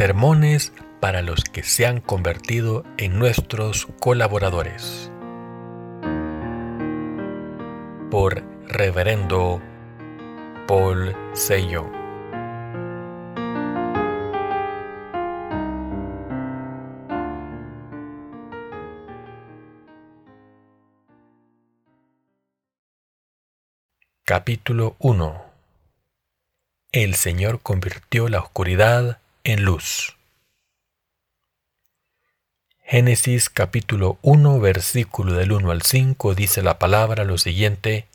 Sermones para los que se han convertido en nuestros colaboradores. Por Reverendo Paul Sello. Capítulo 1 El Señor convirtió la oscuridad en luz. Génesis capítulo 1 versículo del 1 al 5 dice la palabra lo siguiente,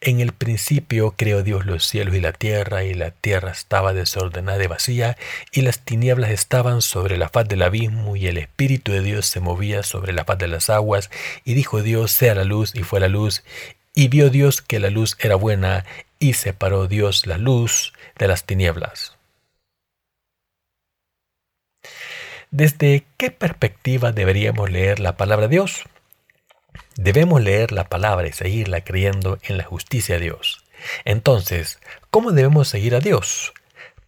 En el principio creó Dios los cielos y la tierra, y la tierra estaba desordenada y vacía, y las tinieblas estaban sobre la faz del abismo, y el Espíritu de Dios se movía sobre la faz de las aguas, y dijo Dios, sea la luz, y fue la luz, y vio Dios que la luz era buena, y separó Dios la luz de las tinieblas. ¿Desde qué perspectiva deberíamos leer la palabra de Dios? Debemos leer la palabra y seguirla creyendo en la justicia de Dios. Entonces, ¿cómo debemos seguir a Dios?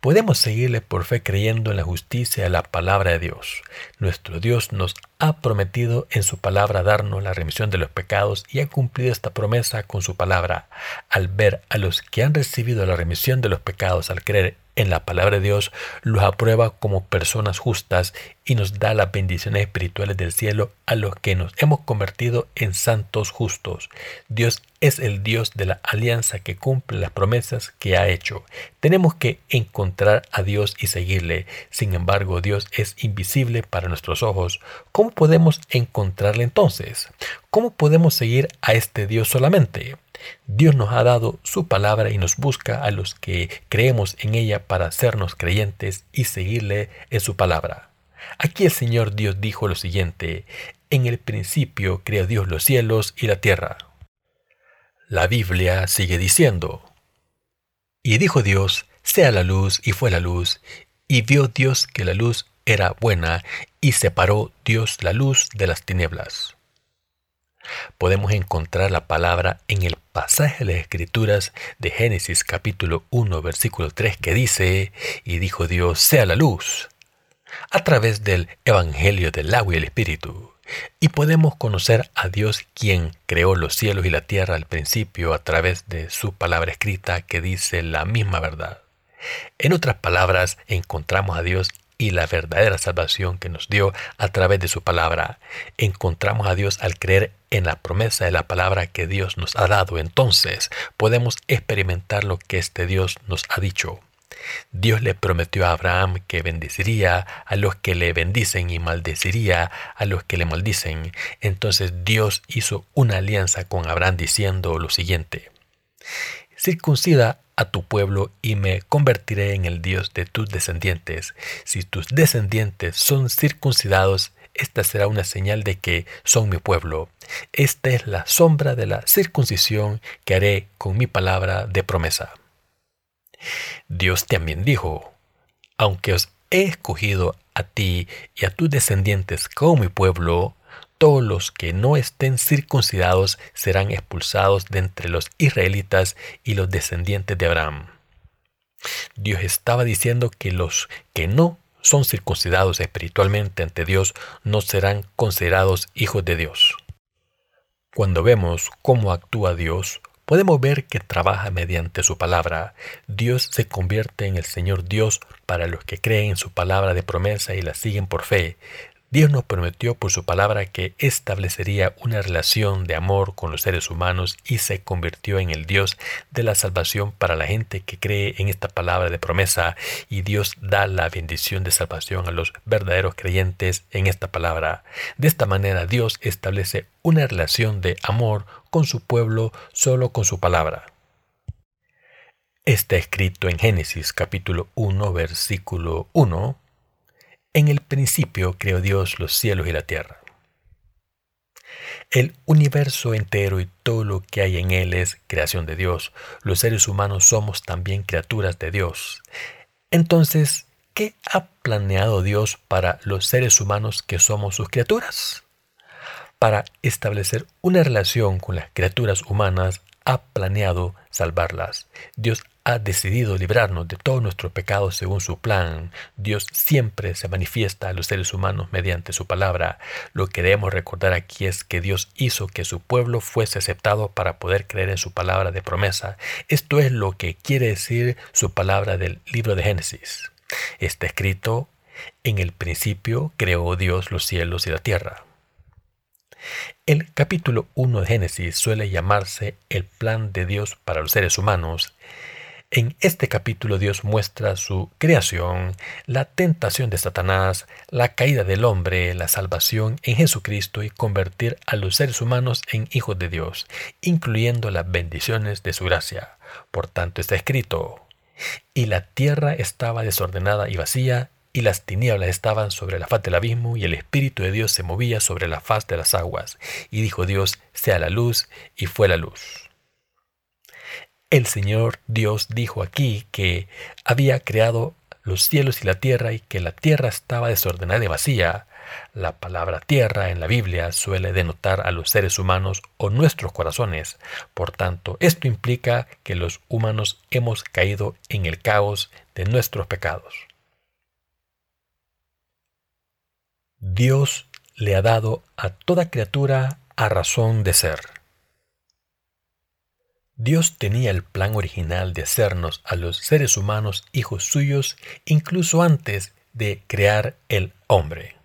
Podemos seguirle por fe creyendo en la justicia de la palabra de Dios. Nuestro Dios nos ha prometido en su palabra darnos la remisión de los pecados y ha cumplido esta promesa con su palabra. Al ver a los que han recibido la remisión de los pecados al creer en la palabra de Dios, los aprueba como personas justas y nos da las bendiciones espirituales del cielo a los que nos hemos convertido en santos justos. Dios es el Dios de la alianza que cumple las promesas que ha hecho. Tenemos que encontrar a Dios y seguirle. Sin embargo, Dios es invisible para nuestros ojos. ¿Cómo podemos encontrarle entonces? ¿Cómo podemos seguir a este Dios solamente? Dios nos ha dado su palabra y nos busca a los que creemos en ella para hacernos creyentes y seguirle en su palabra. Aquí el Señor Dios dijo lo siguiente, en el principio creó Dios los cielos y la tierra. La Biblia sigue diciendo, y dijo Dios, sea la luz, y fue la luz, y vio Dios que la luz era buena, y separó Dios la luz de las tinieblas podemos encontrar la palabra en el pasaje de las Escrituras de Génesis capítulo 1 versículo 3 que dice, y dijo Dios, sea la luz, a través del Evangelio del agua y el Espíritu. Y podemos conocer a Dios quien creó los cielos y la tierra al principio a través de su palabra escrita que dice la misma verdad. En otras palabras, encontramos a Dios y la verdadera salvación que nos dio a través de su palabra. Encontramos a Dios al creer en la promesa de la palabra que Dios nos ha dado. Entonces podemos experimentar lo que este Dios nos ha dicho. Dios le prometió a Abraham que bendeciría a los que le bendicen y maldeciría a los que le maldicen. Entonces Dios hizo una alianza con Abraham diciendo lo siguiente. Circuncida a tu pueblo y me convertiré en el Dios de tus descendientes. Si tus descendientes son circuncidados, esta será una señal de que son mi pueblo. Esta es la sombra de la circuncisión que haré con mi palabra de promesa. Dios también dijo, aunque os he escogido a ti y a tus descendientes como mi pueblo, todos los que no estén circuncidados serán expulsados de entre los israelitas y los descendientes de Abraham. Dios estaba diciendo que los que no son circuncidados espiritualmente ante Dios no serán considerados hijos de Dios. Cuando vemos cómo actúa Dios, podemos ver que trabaja mediante su palabra. Dios se convierte en el Señor Dios para los que creen en su palabra de promesa y la siguen por fe. Dios nos prometió por su palabra que establecería una relación de amor con los seres humanos y se convirtió en el Dios de la salvación para la gente que cree en esta palabra de promesa y Dios da la bendición de salvación a los verdaderos creyentes en esta palabra. De esta manera Dios establece una relación de amor con su pueblo solo con su palabra. Está escrito en Génesis capítulo 1 versículo 1 en el principio creó Dios los cielos y la tierra. El universo entero y todo lo que hay en él es creación de Dios. Los seres humanos somos también criaturas de Dios. Entonces, ¿qué ha planeado Dios para los seres humanos que somos sus criaturas? Para establecer una relación con las criaturas humanas, ha planeado salvarlas. Dios ha decidido librarnos de todos nuestros pecados según su plan. Dios siempre se manifiesta a los seres humanos mediante su palabra. Lo que debemos recordar aquí es que Dios hizo que su pueblo fuese aceptado para poder creer en su palabra de promesa. Esto es lo que quiere decir su palabra del libro de Génesis. Está escrito, en el principio creó Dios los cielos y la tierra. El capítulo 1 de Génesis suele llamarse el plan de Dios para los seres humanos. En este capítulo Dios muestra su creación, la tentación de Satanás, la caída del hombre, la salvación en Jesucristo y convertir a los seres humanos en hijos de Dios, incluyendo las bendiciones de su gracia. Por tanto está escrito, y la tierra estaba desordenada y vacía, y las tinieblas estaban sobre la faz del abismo, y el Espíritu de Dios se movía sobre la faz de las aguas. Y dijo Dios, sea la luz, y fue la luz. El Señor Dios dijo aquí que había creado los cielos y la tierra y que la tierra estaba desordenada y vacía. La palabra tierra en la Biblia suele denotar a los seres humanos o nuestros corazones. Por tanto, esto implica que los humanos hemos caído en el caos de nuestros pecados. Dios le ha dado a toda criatura a razón de ser. Dios tenía el plan original de hacernos a los seres humanos hijos suyos incluso antes de crear el hombre.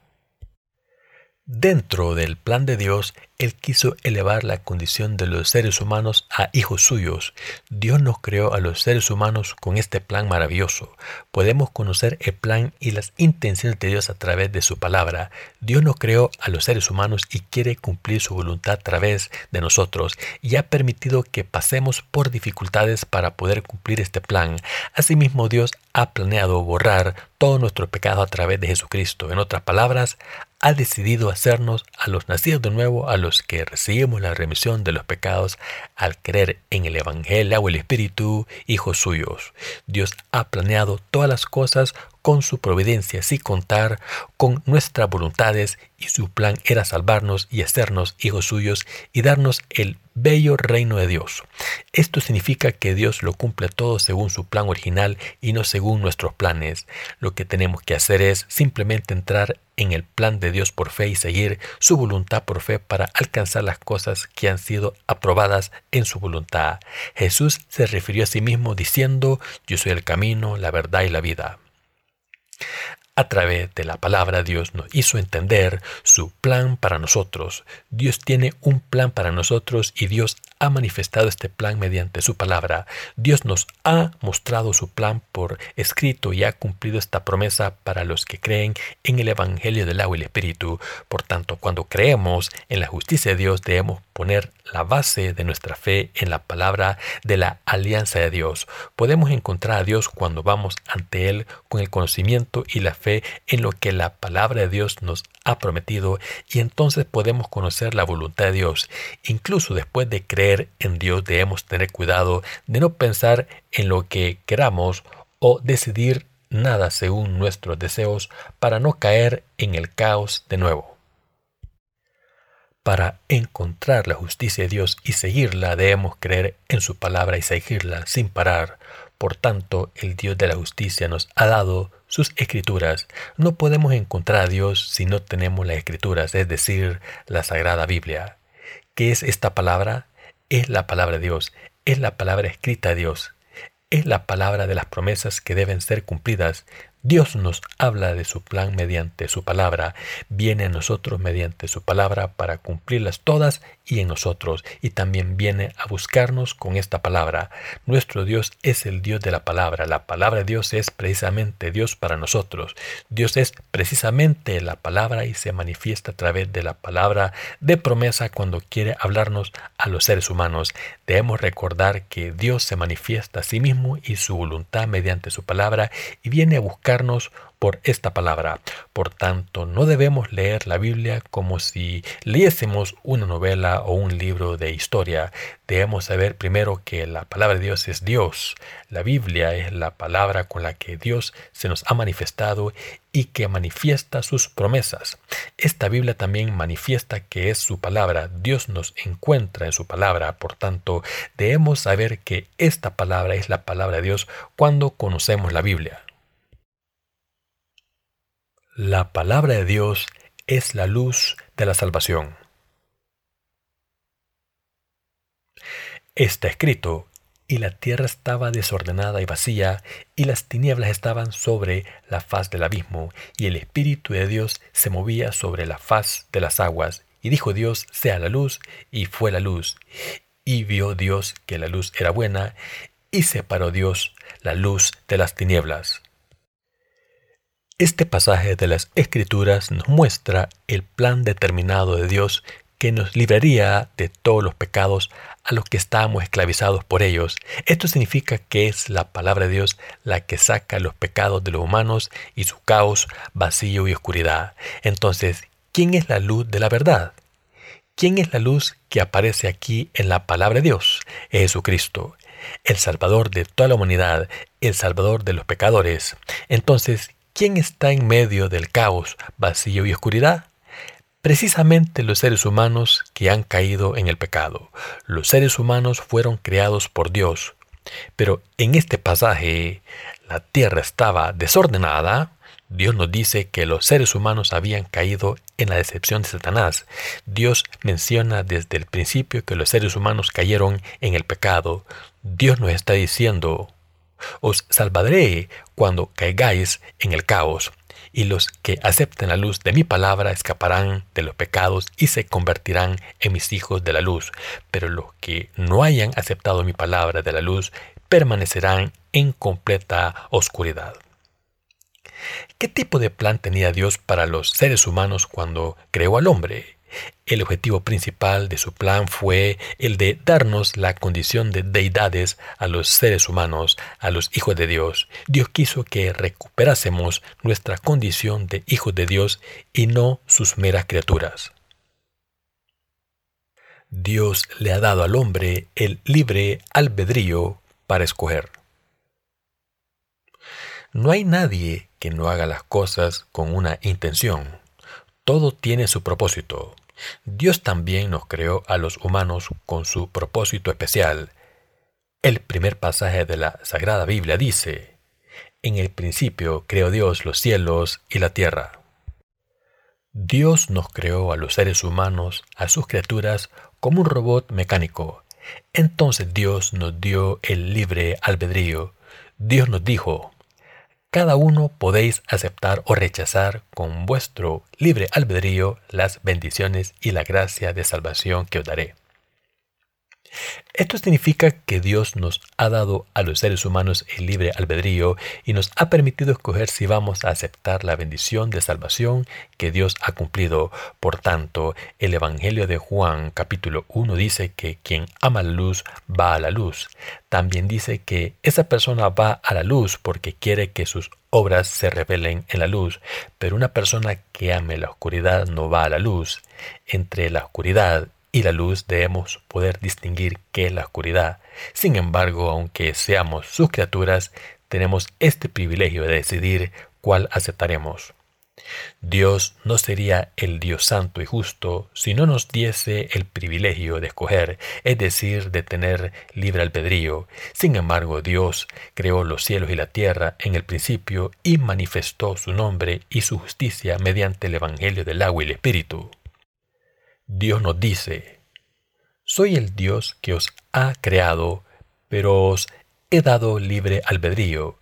Dentro del plan de Dios, Él quiso elevar la condición de los seres humanos a hijos suyos. Dios nos creó a los seres humanos con este plan maravilloso. Podemos conocer el plan y las intenciones de Dios a través de su palabra. Dios nos creó a los seres humanos y quiere cumplir su voluntad a través de nosotros y ha permitido que pasemos por dificultades para poder cumplir este plan. Asimismo, Dios ha planeado borrar todo nuestro pecado a través de Jesucristo. En otras palabras, ha decidido hacernos a los nacidos de nuevo, a los que recibimos la remisión de los pecados al creer en el Evangelio o el Espíritu, hijos suyos. Dios ha planeado todas las cosas con su providencia, sin contar con nuestras voluntades, y su plan era salvarnos y hacernos hijos suyos y darnos el bello reino de Dios. Esto significa que Dios lo cumple todo según su plan original y no según nuestros planes. Lo que tenemos que hacer es simplemente entrar en el plan de Dios por fe y seguir su voluntad por fe para alcanzar las cosas que han sido aprobadas en su voluntad. Jesús se refirió a sí mismo diciendo, yo soy el camino, la verdad y la vida. A través de la palabra Dios nos hizo entender su plan para nosotros. Dios tiene un plan para nosotros y Dios ha manifestado este plan mediante su palabra. Dios nos ha mostrado su plan por escrito y ha cumplido esta promesa para los que creen en el Evangelio del agua y el Espíritu. Por tanto, cuando creemos en la justicia de Dios, debemos poner la base de nuestra fe en la palabra de la alianza de Dios. Podemos encontrar a Dios cuando vamos ante Él con el conocimiento y la fe en lo que la palabra de Dios nos ha prometido y entonces podemos conocer la voluntad de Dios. Incluso después de creer en Dios debemos tener cuidado de no pensar en lo que queramos o decidir nada según nuestros deseos para no caer en el caos de nuevo. Para encontrar la justicia de Dios y seguirla debemos creer en su palabra y seguirla sin parar. Por tanto, el Dios de la justicia nos ha dado sus escrituras. No podemos encontrar a Dios si no tenemos las escrituras, es decir, la Sagrada Biblia. ¿Qué es esta palabra? Es la palabra de Dios, es la palabra escrita de Dios, es la palabra de las promesas que deben ser cumplidas. Dios nos habla de su plan mediante su palabra, viene a nosotros mediante su palabra para cumplirlas todas y en nosotros, y también viene a buscarnos con esta palabra. Nuestro Dios es el Dios de la palabra, la palabra de Dios es precisamente Dios para nosotros. Dios es precisamente la palabra y se manifiesta a través de la palabra de promesa cuando quiere hablarnos a los seres humanos. Debemos recordar que Dios se manifiesta a sí mismo y su voluntad mediante su palabra y viene a buscar por esta palabra. Por tanto, no debemos leer la Biblia como si leyésemos una novela o un libro de historia. Debemos saber primero que la palabra de Dios es Dios. La Biblia es la palabra con la que Dios se nos ha manifestado y que manifiesta sus promesas. Esta Biblia también manifiesta que es su palabra. Dios nos encuentra en su palabra. Por tanto, debemos saber que esta palabra es la palabra de Dios cuando conocemos la Biblia. La palabra de Dios es la luz de la salvación. Está escrito, y la tierra estaba desordenada y vacía, y las tinieblas estaban sobre la faz del abismo, y el Espíritu de Dios se movía sobre la faz de las aguas. Y dijo Dios, sea la luz, y fue la luz. Y vio Dios que la luz era buena, y separó Dios la luz de las tinieblas. Este pasaje de las Escrituras nos muestra el plan determinado de Dios que nos libraría de todos los pecados a los que estábamos esclavizados por ellos. Esto significa que es la palabra de Dios la que saca los pecados de los humanos y su caos, vacío y oscuridad. Entonces, ¿quién es la luz de la verdad? ¿Quién es la luz que aparece aquí en la palabra de Dios? Jesucristo, el Salvador de toda la humanidad, el Salvador de los pecadores. Entonces, ¿Quién está en medio del caos, vacío y oscuridad? Precisamente los seres humanos que han caído en el pecado. Los seres humanos fueron creados por Dios. Pero en este pasaje, la tierra estaba desordenada. Dios nos dice que los seres humanos habían caído en la decepción de Satanás. Dios menciona desde el principio que los seres humanos cayeron en el pecado. Dios nos está diciendo, os salvaré cuando caigáis en el caos, y los que acepten la luz de mi palabra escaparán de los pecados y se convertirán en mis hijos de la luz. Pero los que no hayan aceptado mi palabra de la luz permanecerán en completa oscuridad. ¿Qué tipo de plan tenía Dios para los seres humanos cuando creó al hombre? El objetivo principal de su plan fue el de darnos la condición de deidades a los seres humanos, a los hijos de Dios. Dios quiso que recuperásemos nuestra condición de hijos de Dios y no sus meras criaturas. Dios le ha dado al hombre el libre albedrío para escoger. No hay nadie que no haga las cosas con una intención. Todo tiene su propósito. Dios también nos creó a los humanos con su propósito especial. El primer pasaje de la Sagrada Biblia dice, En el principio creó Dios los cielos y la tierra. Dios nos creó a los seres humanos, a sus criaturas, como un robot mecánico. Entonces Dios nos dio el libre albedrío. Dios nos dijo, cada uno podéis aceptar o rechazar con vuestro libre albedrío las bendiciones y la gracia de salvación que os daré. Esto significa que Dios nos ha dado a los seres humanos el libre albedrío y nos ha permitido escoger si vamos a aceptar la bendición de salvación que Dios ha cumplido. Por tanto, el Evangelio de Juan capítulo 1 dice que quien ama la luz va a la luz. También dice que esa persona va a la luz porque quiere que sus obras se revelen en la luz, pero una persona que ame la oscuridad no va a la luz. Entre la oscuridad y la luz debemos poder distinguir qué es la oscuridad. Sin embargo, aunque seamos sus criaturas, tenemos este privilegio de decidir cuál aceptaremos. Dios no sería el Dios santo y justo si no nos diese el privilegio de escoger, es decir, de tener libre albedrío. Sin embargo, Dios creó los cielos y la tierra en el principio y manifestó su nombre y su justicia mediante el Evangelio del agua y el Espíritu. Dios nos dice, soy el Dios que os ha creado, pero os he dado libre albedrío.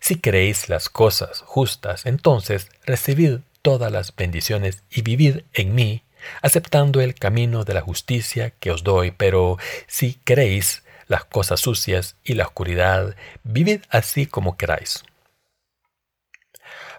Si queréis las cosas justas, entonces recibid todas las bendiciones y vivid en mí, aceptando el camino de la justicia que os doy, pero si queréis las cosas sucias y la oscuridad, vivid así como queráis.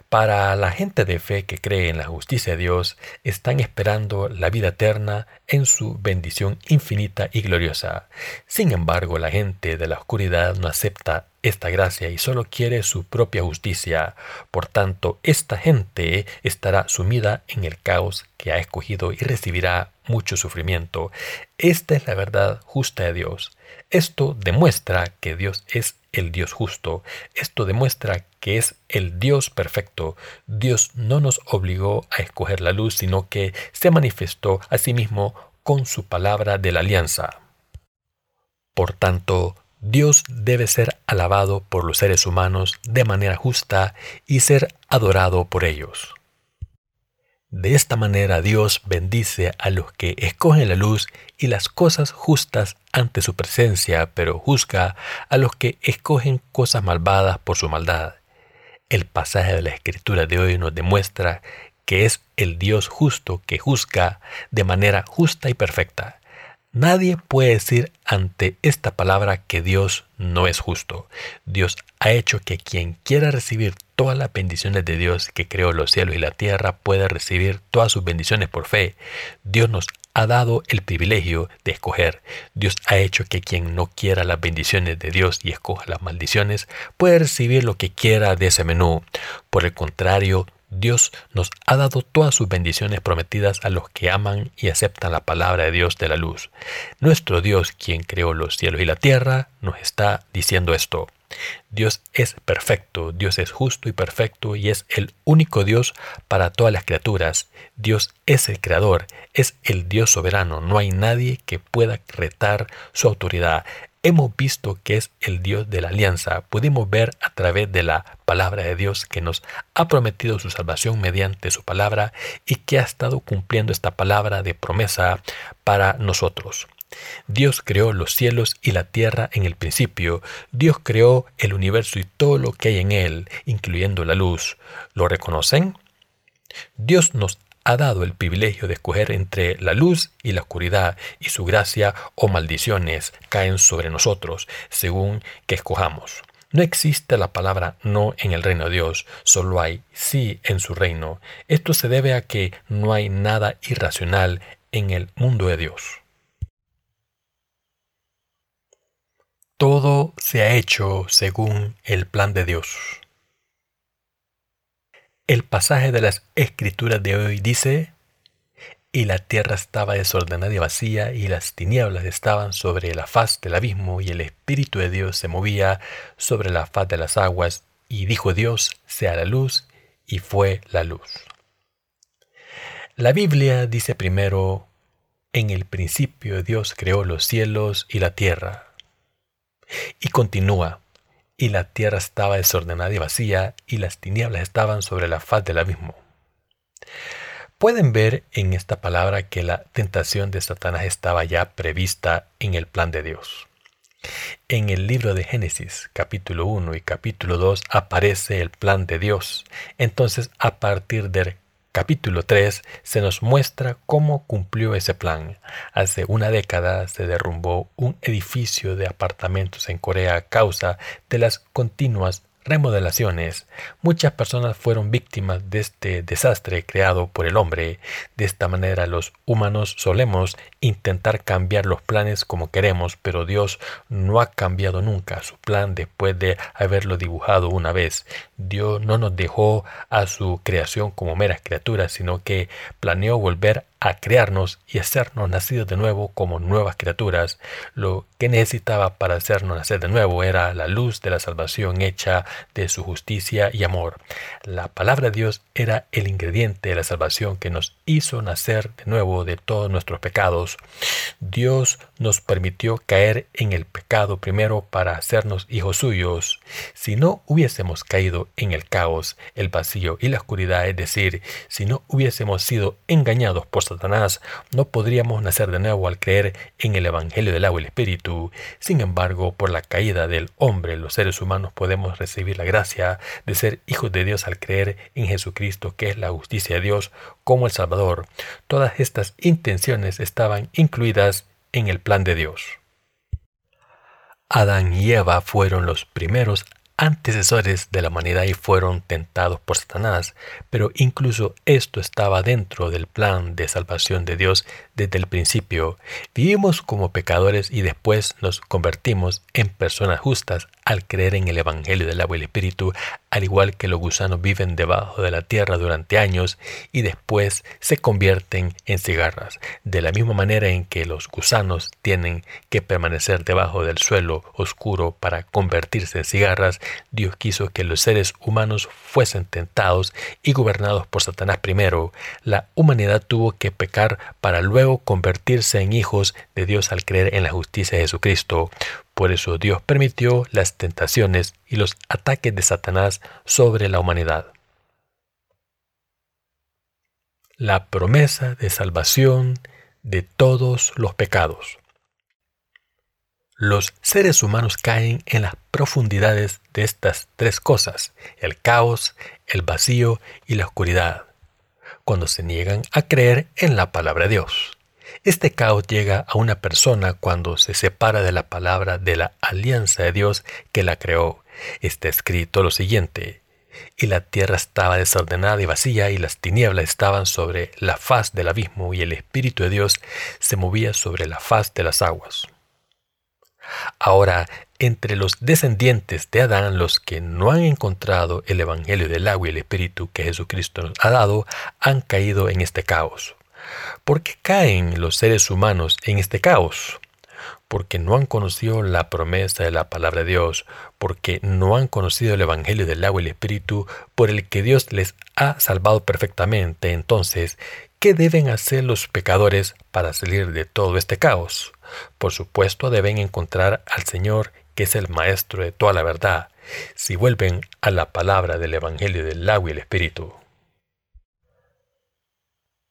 Para la gente de fe que cree en la justicia de Dios, están esperando la vida eterna en su bendición infinita y gloriosa. Sin embargo, la gente de la oscuridad no acepta esta gracia y solo quiere su propia justicia. Por tanto, esta gente estará sumida en el caos que ha escogido y recibirá mucho sufrimiento. Esta es la verdad justa de Dios. Esto demuestra que Dios es el Dios justo. Esto demuestra que es el Dios perfecto. Dios no nos obligó a escoger la luz, sino que se manifestó a sí mismo con su palabra de la alianza. Por tanto, Dios debe ser alabado por los seres humanos de manera justa y ser adorado por ellos. De esta manera Dios bendice a los que escogen la luz y las cosas justas ante su presencia, pero juzga a los que escogen cosas malvadas por su maldad. El pasaje de la escritura de hoy nos demuestra que es el Dios justo que juzga de manera justa y perfecta. Nadie puede decir ante esta palabra que Dios no es justo. Dios ha hecho que quien quiera recibir todas las bendiciones de Dios que creó los cielos y la tierra pueda recibir todas sus bendiciones por fe. Dios nos ha dado el privilegio de escoger. Dios ha hecho que quien no quiera las bendiciones de Dios y escoja las maldiciones pueda recibir lo que quiera de ese menú. Por el contrario, Dios nos ha dado todas sus bendiciones prometidas a los que aman y aceptan la palabra de Dios de la luz. Nuestro Dios, quien creó los cielos y la tierra, nos está diciendo esto. Dios es perfecto, Dios es justo y perfecto y es el único Dios para todas las criaturas. Dios es el creador, es el Dios soberano, no hay nadie que pueda retar su autoridad. Hemos visto que es el Dios de la alianza. Pudimos ver a través de la palabra de Dios que nos ha prometido su salvación mediante su palabra y que ha estado cumpliendo esta palabra de promesa para nosotros. Dios creó los cielos y la tierra en el principio. Dios creó el universo y todo lo que hay en él, incluyendo la luz. ¿Lo reconocen? Dios nos ha dado el privilegio de escoger entre la luz y la oscuridad, y su gracia o maldiciones caen sobre nosotros, según que escojamos. No existe la palabra no en el reino de Dios, solo hay sí en su reino. Esto se debe a que no hay nada irracional en el mundo de Dios. Todo se ha hecho según el plan de Dios. El pasaje de las escrituras de hoy dice, y la tierra estaba desordenada y vacía, y las tinieblas estaban sobre la faz del abismo, y el Espíritu de Dios se movía sobre la faz de las aguas, y dijo Dios, sea la luz, y fue la luz. La Biblia dice primero, en el principio Dios creó los cielos y la tierra. Y continúa, y la tierra estaba desordenada y vacía, y las tinieblas estaban sobre la faz del abismo. Pueden ver en esta palabra que la tentación de Satanás estaba ya prevista en el plan de Dios. En el libro de Génesis, capítulo 1 y capítulo 2, aparece el plan de Dios. Entonces, a partir del capítulo 3 se nos muestra cómo cumplió ese plan. Hace una década se derrumbó un edificio de apartamentos en Corea a causa de las continuas remodelaciones, muchas personas fueron víctimas de este desastre creado por el hombre. De esta manera los humanos solemos intentar cambiar los planes como queremos, pero Dios no ha cambiado nunca su plan después de haberlo dibujado una vez. Dios no nos dejó a su creación como meras criaturas, sino que planeó volver a crearnos y hacernos nacidos de nuevo como nuevas criaturas. Lo que necesitaba para hacernos nacer de nuevo era la luz de la salvación hecha de su justicia y amor. La palabra de Dios era el ingrediente de la salvación que nos hizo nacer de nuevo de todos nuestros pecados. Dios nos permitió caer en el pecado primero para hacernos hijos suyos. Si no hubiésemos caído en el caos, el vacío y la oscuridad, es decir, si no hubiésemos sido engañados por Satanás, no podríamos nacer de nuevo al creer en el Evangelio del agua y el Espíritu. Sin embargo, por la caída del hombre, los seres humanos podemos recibir la gracia de ser hijos de Dios al creer en Jesucristo, que es la justicia de Dios, como el Salvador. Todas estas intenciones estaban incluidas en el plan de Dios. Adán y Eva fueron los primeros antecesores de la humanidad y fueron tentados por Satanás, pero incluso esto estaba dentro del plan de salvación de Dios desde el principio. Vivimos como pecadores y después nos convertimos en personas justas al creer en el Evangelio del agua y el Espíritu, al igual que los gusanos viven debajo de la tierra durante años y después se convierten en cigarras, de la misma manera en que los gusanos tienen que permanecer debajo del suelo oscuro para convertirse en cigarras, Dios quiso que los seres humanos fuesen tentados y gobernados por Satanás primero. La humanidad tuvo que pecar para luego convertirse en hijos de Dios al creer en la justicia de Jesucristo. Por eso Dios permitió las tentaciones y los ataques de Satanás sobre la humanidad. La promesa de salvación de todos los pecados. Los seres humanos caen en las profundidades de estas tres cosas, el caos, el vacío y la oscuridad, cuando se niegan a creer en la palabra de Dios. Este caos llega a una persona cuando se separa de la palabra de la alianza de Dios que la creó. Está escrito lo siguiente, y la tierra estaba desordenada y vacía, y las tinieblas estaban sobre la faz del abismo, y el Espíritu de Dios se movía sobre la faz de las aguas. Ahora, entre los descendientes de Adán, los que no han encontrado el Evangelio del agua y el Espíritu que Jesucristo nos ha dado, han caído en este caos. ¿Por qué caen los seres humanos en este caos? Porque no han conocido la promesa de la palabra de Dios, porque no han conocido el Evangelio del agua y el Espíritu por el que Dios les ha salvado perfectamente. Entonces, ¿qué deben hacer los pecadores para salir de todo este caos? Por supuesto deben encontrar al Señor, que es el Maestro de toda la verdad, si vuelven a la palabra del Evangelio del agua y el Espíritu.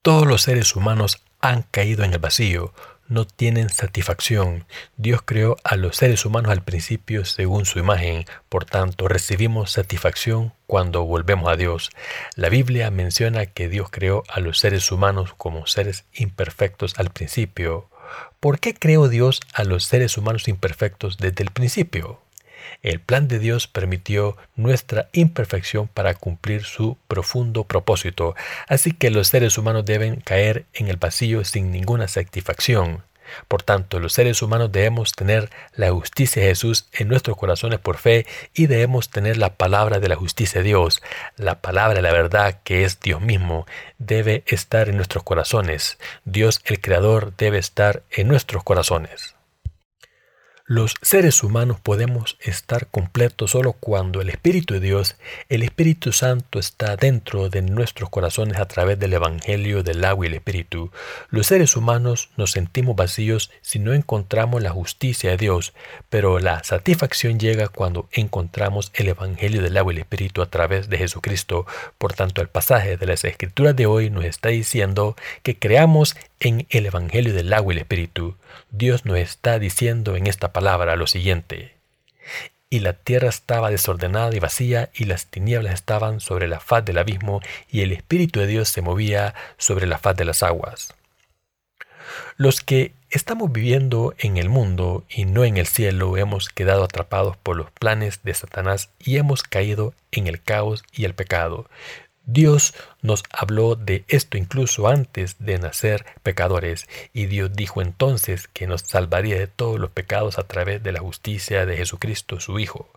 Todos los seres humanos han caído en el vacío, no tienen satisfacción. Dios creó a los seres humanos al principio según su imagen, por tanto recibimos satisfacción cuando volvemos a Dios. La Biblia menciona que Dios creó a los seres humanos como seres imperfectos al principio. ¿Por qué creó Dios a los seres humanos imperfectos desde el principio? El plan de Dios permitió nuestra imperfección para cumplir su profundo propósito, así que los seres humanos deben caer en el vacío sin ninguna satisfacción. Por tanto, los seres humanos debemos tener la justicia de Jesús en nuestros corazones por fe y debemos tener la palabra de la justicia de Dios, la palabra de la verdad que es Dios mismo, debe estar en nuestros corazones. Dios el Creador debe estar en nuestros corazones. Los seres humanos podemos estar completos solo cuando el Espíritu de Dios, el Espíritu Santo está dentro de nuestros corazones a través del Evangelio del agua y el Espíritu. Los seres humanos nos sentimos vacíos si no encontramos la justicia de Dios, pero la satisfacción llega cuando encontramos el Evangelio del agua y el Espíritu a través de Jesucristo. Por tanto, el pasaje de las Escrituras de hoy nos está diciendo que creamos en el Evangelio del agua y el Espíritu. Dios nos está diciendo en esta palabra lo siguiente. Y la tierra estaba desordenada y vacía, y las tinieblas estaban sobre la faz del abismo, y el Espíritu de Dios se movía sobre la faz de las aguas. Los que estamos viviendo en el mundo y no en el cielo hemos quedado atrapados por los planes de Satanás y hemos caído en el caos y el pecado. Dios nos habló de esto incluso antes de nacer pecadores, y Dios dijo entonces que nos salvaría de todos los pecados a través de la justicia de Jesucristo su Hijo.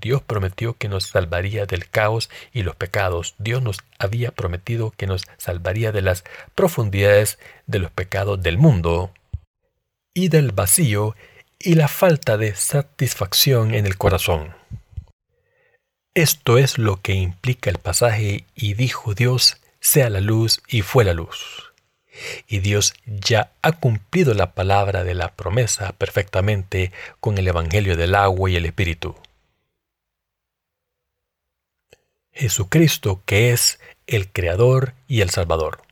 Dios prometió que nos salvaría del caos y los pecados. Dios nos había prometido que nos salvaría de las profundidades de los pecados del mundo y del vacío y la falta de satisfacción en el corazón. Esto es lo que implica el pasaje y dijo Dios, sea la luz y fue la luz. Y Dios ya ha cumplido la palabra de la promesa perfectamente con el Evangelio del agua y el Espíritu. Jesucristo que es el Creador y el Salvador.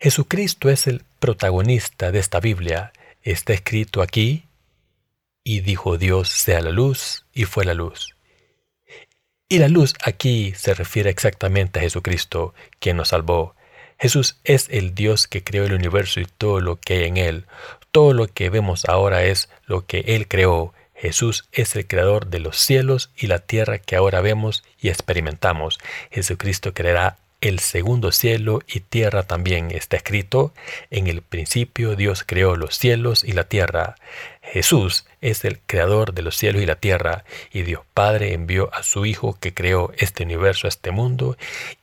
Jesucristo es el protagonista de esta Biblia. Está escrito aquí, y dijo Dios sea la luz y fue la luz. Y la luz aquí se refiere exactamente a Jesucristo, quien nos salvó. Jesús es el Dios que creó el universo y todo lo que hay en él. Todo lo que vemos ahora es lo que Él creó. Jesús es el creador de los cielos y la tierra que ahora vemos y experimentamos. Jesucristo creará el segundo cielo y tierra también está escrito, en el principio Dios creó los cielos y la tierra. Jesús es el creador de los cielos y la tierra, y Dios Padre envió a su Hijo que creó este universo, este mundo,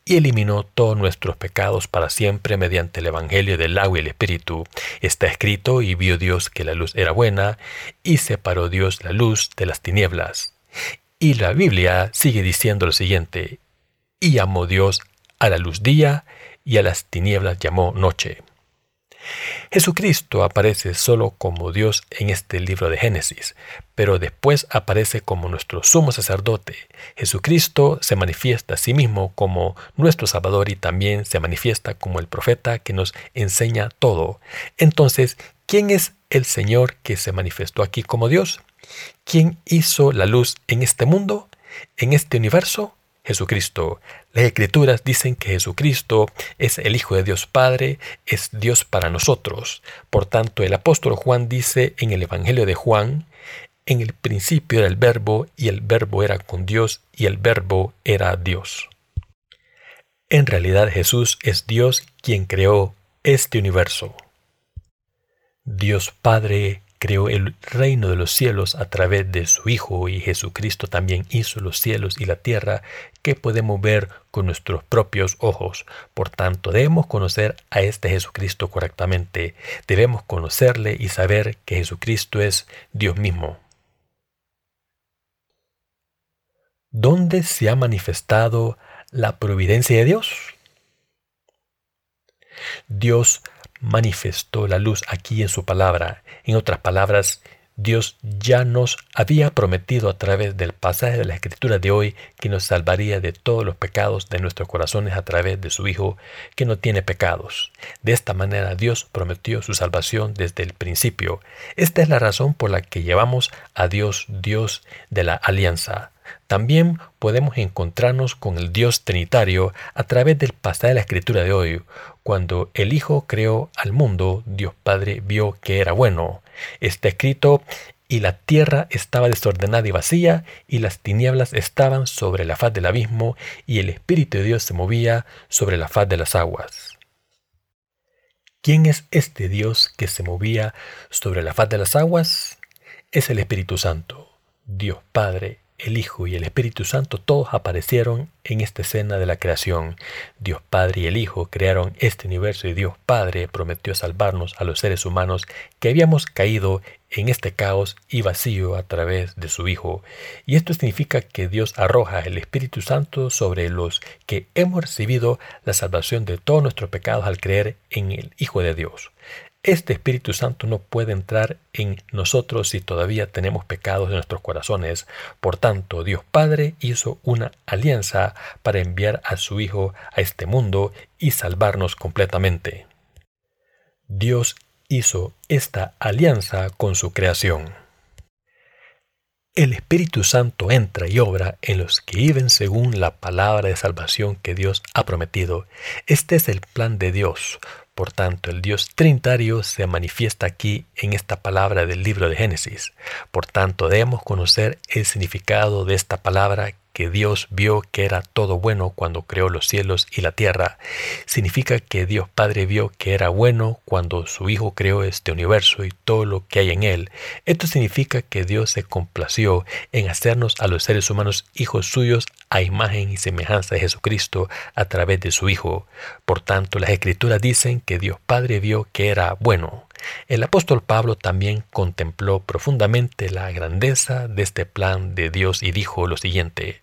y eliminó todos nuestros pecados para siempre mediante el Evangelio del agua y el Espíritu. Está escrito, y vio Dios que la luz era buena, y separó Dios la luz de las tinieblas. Y la Biblia sigue diciendo lo siguiente, y llamó Dios a la luz día y a las tinieblas llamó noche. Jesucristo aparece solo como Dios en este libro de Génesis, pero después aparece como nuestro sumo sacerdote. Jesucristo se manifiesta a sí mismo como nuestro Salvador y también se manifiesta como el profeta que nos enseña todo. Entonces, ¿quién es el Señor que se manifestó aquí como Dios? ¿Quién hizo la luz en este mundo, en este universo? Jesucristo. Las escrituras dicen que Jesucristo es el Hijo de Dios Padre, es Dios para nosotros. Por tanto, el apóstol Juan dice en el Evangelio de Juan, en el principio era el verbo y el verbo era con Dios y el verbo era Dios. En realidad Jesús es Dios quien creó este universo. Dios Padre creó el reino de los cielos a través de su Hijo y Jesucristo también hizo los cielos y la tierra que podemos ver con nuestros propios ojos. Por tanto, debemos conocer a este Jesucristo correctamente. Debemos conocerle y saber que Jesucristo es Dios mismo. ¿Dónde se ha manifestado la providencia de Dios? Dios manifestó la luz aquí en su palabra. En otras palabras, Dios ya nos había prometido a través del pasaje de la escritura de hoy que nos salvaría de todos los pecados de nuestros corazones a través de su Hijo que no tiene pecados. De esta manera Dios prometió su salvación desde el principio. Esta es la razón por la que llevamos a Dios Dios de la alianza. También podemos encontrarnos con el Dios Trinitario a través del pasaje de la escritura de hoy. Cuando el Hijo creó al mundo, Dios Padre vio que era bueno. Está escrito, y la tierra estaba desordenada y vacía, y las tinieblas estaban sobre la faz del abismo, y el Espíritu de Dios se movía sobre la faz de las aguas. ¿Quién es este Dios que se movía sobre la faz de las aguas? Es el Espíritu Santo, Dios Padre el Hijo y el Espíritu Santo todos aparecieron en esta escena de la creación. Dios Padre y el Hijo crearon este universo y Dios Padre prometió salvarnos a los seres humanos que habíamos caído en este caos y vacío a través de su Hijo. Y esto significa que Dios arroja el Espíritu Santo sobre los que hemos recibido la salvación de todos nuestros pecados al creer en el Hijo de Dios. Este Espíritu Santo no puede entrar en nosotros si todavía tenemos pecados en nuestros corazones. Por tanto, Dios Padre hizo una alianza para enviar a su Hijo a este mundo y salvarnos completamente. Dios hizo esta alianza con su creación. El Espíritu Santo entra y obra en los que viven según la palabra de salvación que Dios ha prometido. Este es el plan de Dios por tanto, el Dios trinitario se manifiesta aquí en esta palabra del libro de Génesis. Por tanto, debemos conocer el significado de esta palabra que Dios vio que era todo bueno cuando creó los cielos y la tierra, significa que Dios Padre vio que era bueno cuando su Hijo creó este universo y todo lo que hay en él. Esto significa que Dios se complació en hacernos a los seres humanos hijos suyos a imagen y semejanza de Jesucristo a través de su Hijo. Por tanto, las escrituras dicen que Dios Padre vio que era bueno. El apóstol Pablo también contempló profundamente la grandeza de este plan de Dios y dijo lo siguiente,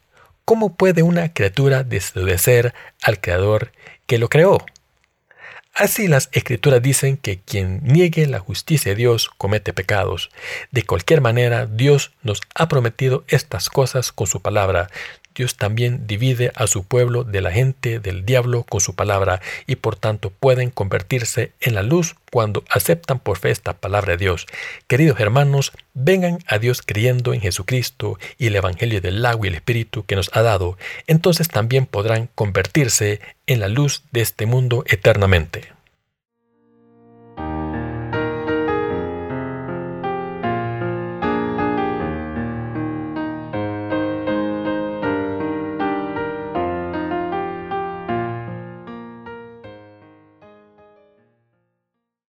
¿Cómo puede una criatura desobedecer al Creador que lo creó? Así las escrituras dicen que quien niegue la justicia de Dios comete pecados. De cualquier manera, Dios nos ha prometido estas cosas con su palabra. Dios también divide a su pueblo de la gente del diablo con su palabra y por tanto pueden convertirse en la luz cuando aceptan por fe esta palabra de Dios. Queridos hermanos, vengan a Dios creyendo en Jesucristo y el Evangelio del agua y el Espíritu que nos ha dado, entonces también podrán convertirse en la luz de este mundo eternamente.